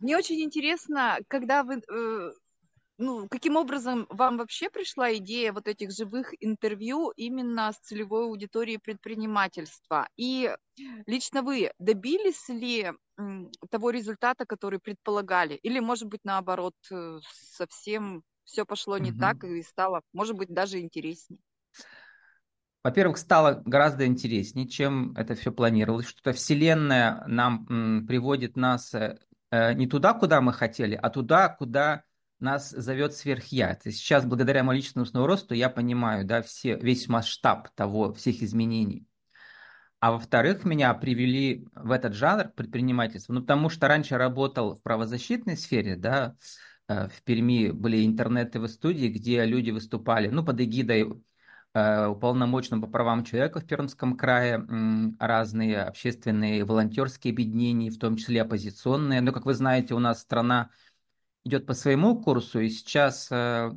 мне очень интересно, когда вы э, ну, каким образом вам вообще пришла идея вот этих живых интервью именно с целевой аудиторией предпринимательства? И лично вы добились ли того результата, который предполагали? Или, может быть, наоборот, э, совсем все пошло не угу. так и стало, может быть, даже интереснее? Во-первых, стало гораздо интереснее, чем это все планировалось. Что-то Вселенная нам м, приводит нас э, не туда, куда мы хотели, а туда, куда нас зовет сверхя. Сейчас, благодаря моему личностному росту, я понимаю да, все, весь масштаб того, всех изменений. А во-вторых, меня привели в этот жанр предпринимательства, ну, потому что раньше работал в правозащитной сфере, да, э, в Перми были интернеты в студии, где люди выступали, ну, под эгидой э, уполномоченного по правам человека в Пермском крае, разные общественные волонтерские объединения, в том числе оппозиционные. Но, как вы знаете, у нас страна идет по своему курсу, и сейчас, э,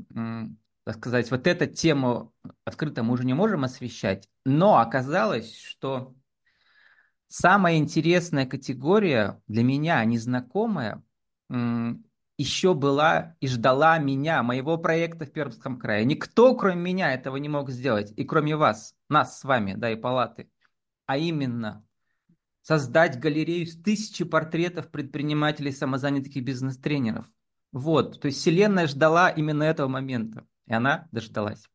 так сказать, вот эту тему открыто мы уже не можем освещать, но оказалось, что самая интересная категория для меня, незнакомая, еще была и ждала меня, моего проекта в Пермском крае. Никто, кроме меня, этого не мог сделать, и кроме вас, нас с вами, да, и палаты. А именно, создать галерею с тысячи портретов предпринимателей, самозанятых и бизнес-тренеров – вот, то есть Вселенная ждала именно этого момента, и она дождалась.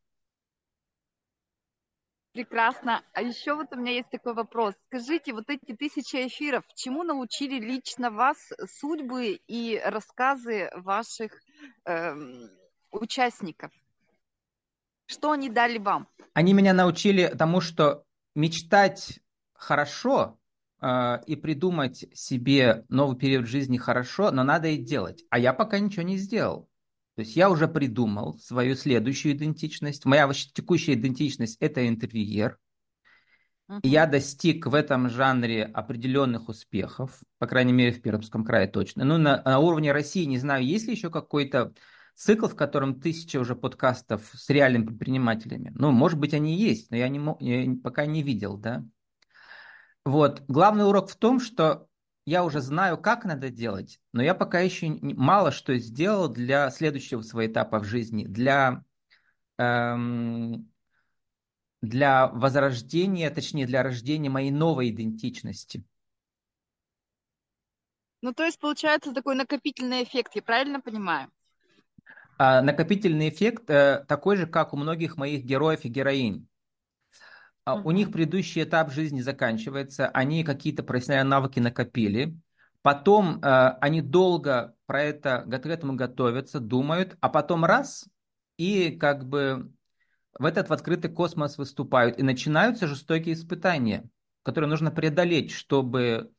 Прекрасно. А еще вот у меня есть такой вопрос. Скажите, вот эти тысячи эфиров, чему научили лично вас судьбы и рассказы ваших эм, участников? Что они дали вам? Они меня научили тому, что мечтать хорошо э, и придумать себе новый период жизни хорошо, но надо и делать. А я пока ничего не сделал. То есть я уже придумал свою следующую идентичность. Моя текущая идентичность – это интервьюер. Uh-huh. Я достиг в этом жанре определенных успехов, по крайней мере, в Пермском крае точно. Ну, на, на уровне России, не знаю, есть ли еще какой-то цикл, в котором тысяча уже подкастов с реальными предпринимателями. Ну, может быть, они есть, но я, не, я пока не видел, да. Вот. Главный урок в том, что я уже знаю, как надо делать, но я пока еще мало что сделал для следующего своего этапа в жизни, для, эм, для возрождения, точнее, для рождения моей новой идентичности. Ну, то есть, получается такой накопительный эффект, я правильно понимаю? А, накопительный эффект э, такой же, как у многих моих героев и героинь. Uh-huh. У них предыдущий этап жизни заканчивается, они какие-то профессиональные навыки накопили, потом э, они долго про это к этому готовятся, думают, а потом раз и как бы в этот в открытый космос выступают и начинаются жестокие испытания, которые нужно преодолеть, чтобы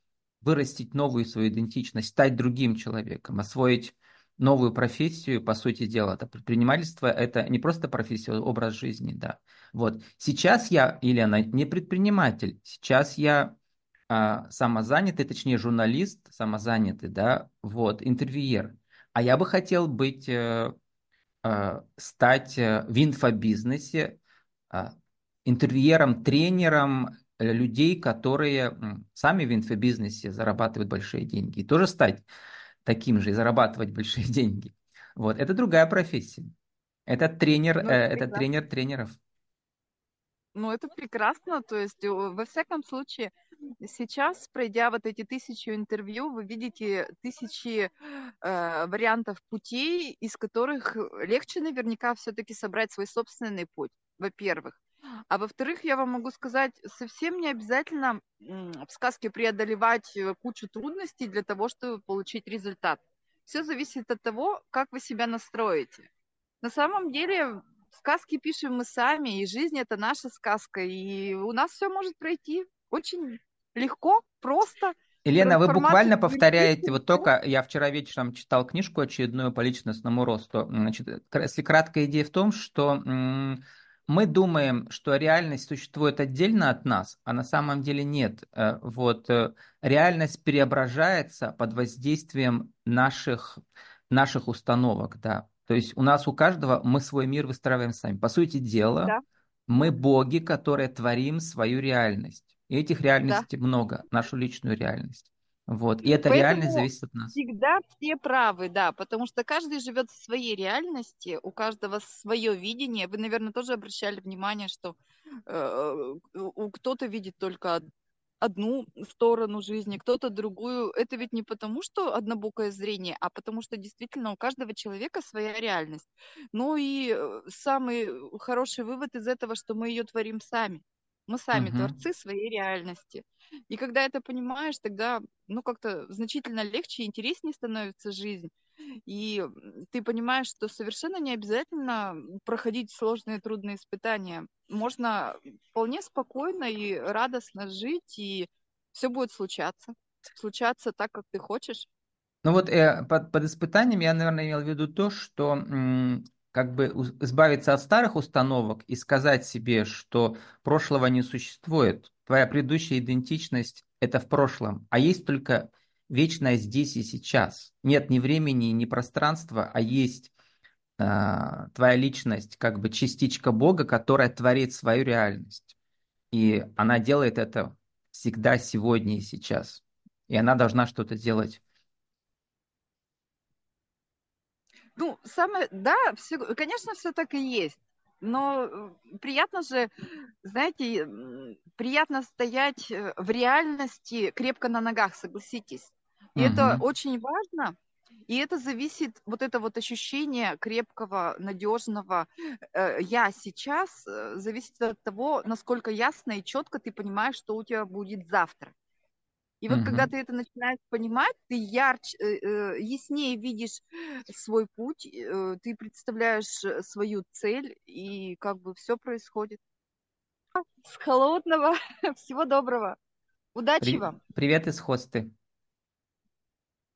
вырастить новую свою идентичность, стать другим человеком, освоить новую профессию, по сути дела. Это предпринимательство – это не просто профессия, а образ жизни, да. Вот. Сейчас я, Елена, не предприниматель. Сейчас я а, самозанятый, точнее журналист, самозанятый, да, вот, интервьюер. А я бы хотел быть, э, э, стать э, в инфобизнесе э, интервьюером, тренером людей, которые сами в инфобизнесе зарабатывают большие деньги. И тоже стать таким же и зарабатывать большие деньги. Вот, это другая профессия. Это тренер, ну, это, это тренер тренеров. Ну, это прекрасно. То есть, во всяком случае, сейчас, пройдя вот эти тысячи интервью, вы видите тысячи э, вариантов путей, из которых легче наверняка все-таки собрать свой собственный путь, во-первых. А во-вторых, я вам могу сказать, совсем не обязательно в сказке преодолевать э, кучу трудностей для того, чтобы получить результат. Все зависит от того, как вы себя настроите. На самом деле сказки пишем мы сами, и жизнь это наша сказка, и у нас все может пройти очень легко, просто. Елена, вы буквально повторяете, вот только я вчера вечером читал книжку очередную по личностному росту. Значит, если краткая идея в том, что мы думаем, что реальность существует отдельно от нас, а на самом деле нет. Э, вот э, реальность преображается под воздействием наших, наших установок, да. То есть у нас у каждого мы свой мир выстраиваем сами. По сути дела, да. мы боги, которые творим свою реальность. И этих реальностей да. много, нашу личную реальность. Вот. И реальность Поэтому зависит от нас. всегда все правы, да, потому что каждый живет в своей реальности, у каждого свое видение. Вы, наверное, тоже обращали внимание, что э, кто-то видит только одну сторону жизни, кто-то другую. Это ведь не потому, что однобокое зрение, а потому что действительно у каждого человека своя реальность. Ну и э, самый хороший вывод из этого, что мы ее творим сами. Мы сами Угу. творцы своей реальности. И когда это понимаешь, тогда, ну, как-то значительно легче и интереснее становится жизнь. И ты понимаешь, что совершенно не обязательно проходить сложные, трудные испытания. Можно вполне спокойно и радостно жить, и все будет случаться. Случаться так, как ты хочешь. Ну вот э, под, под испытанием я, наверное, имел в виду то, что как бы избавиться от старых установок и сказать себе, что прошлого не существует. Твоя предыдущая идентичность– это в прошлом, а есть только вечное здесь и сейчас. Нет ни времени, ни пространства, а есть а, твоя личность, как бы частичка Бога, которая творит свою реальность. И она делает это всегда сегодня и сейчас. И она должна что-то делать. Ну, самое, да, все, конечно, все так и есть. Но э, приятно же, знаете, приятно стоять э, в реальности крепко на ногах, согласитесь. И это Мгм. очень важно. И это зависит, вот это вот ощущение крепкого, надежного э, я сейчас, э, зависит от того, насколько ясно и четко ты понимаешь, что у тебя будет завтра. И вот когда Мгм. ты это начинаешь понимать, ты ярче, э, э, яснее видишь свой путь, э, ты представляешь свою цель, и как бы все происходит. С холодного. Всего доброго. Удачи При- вам. Привет из хосты.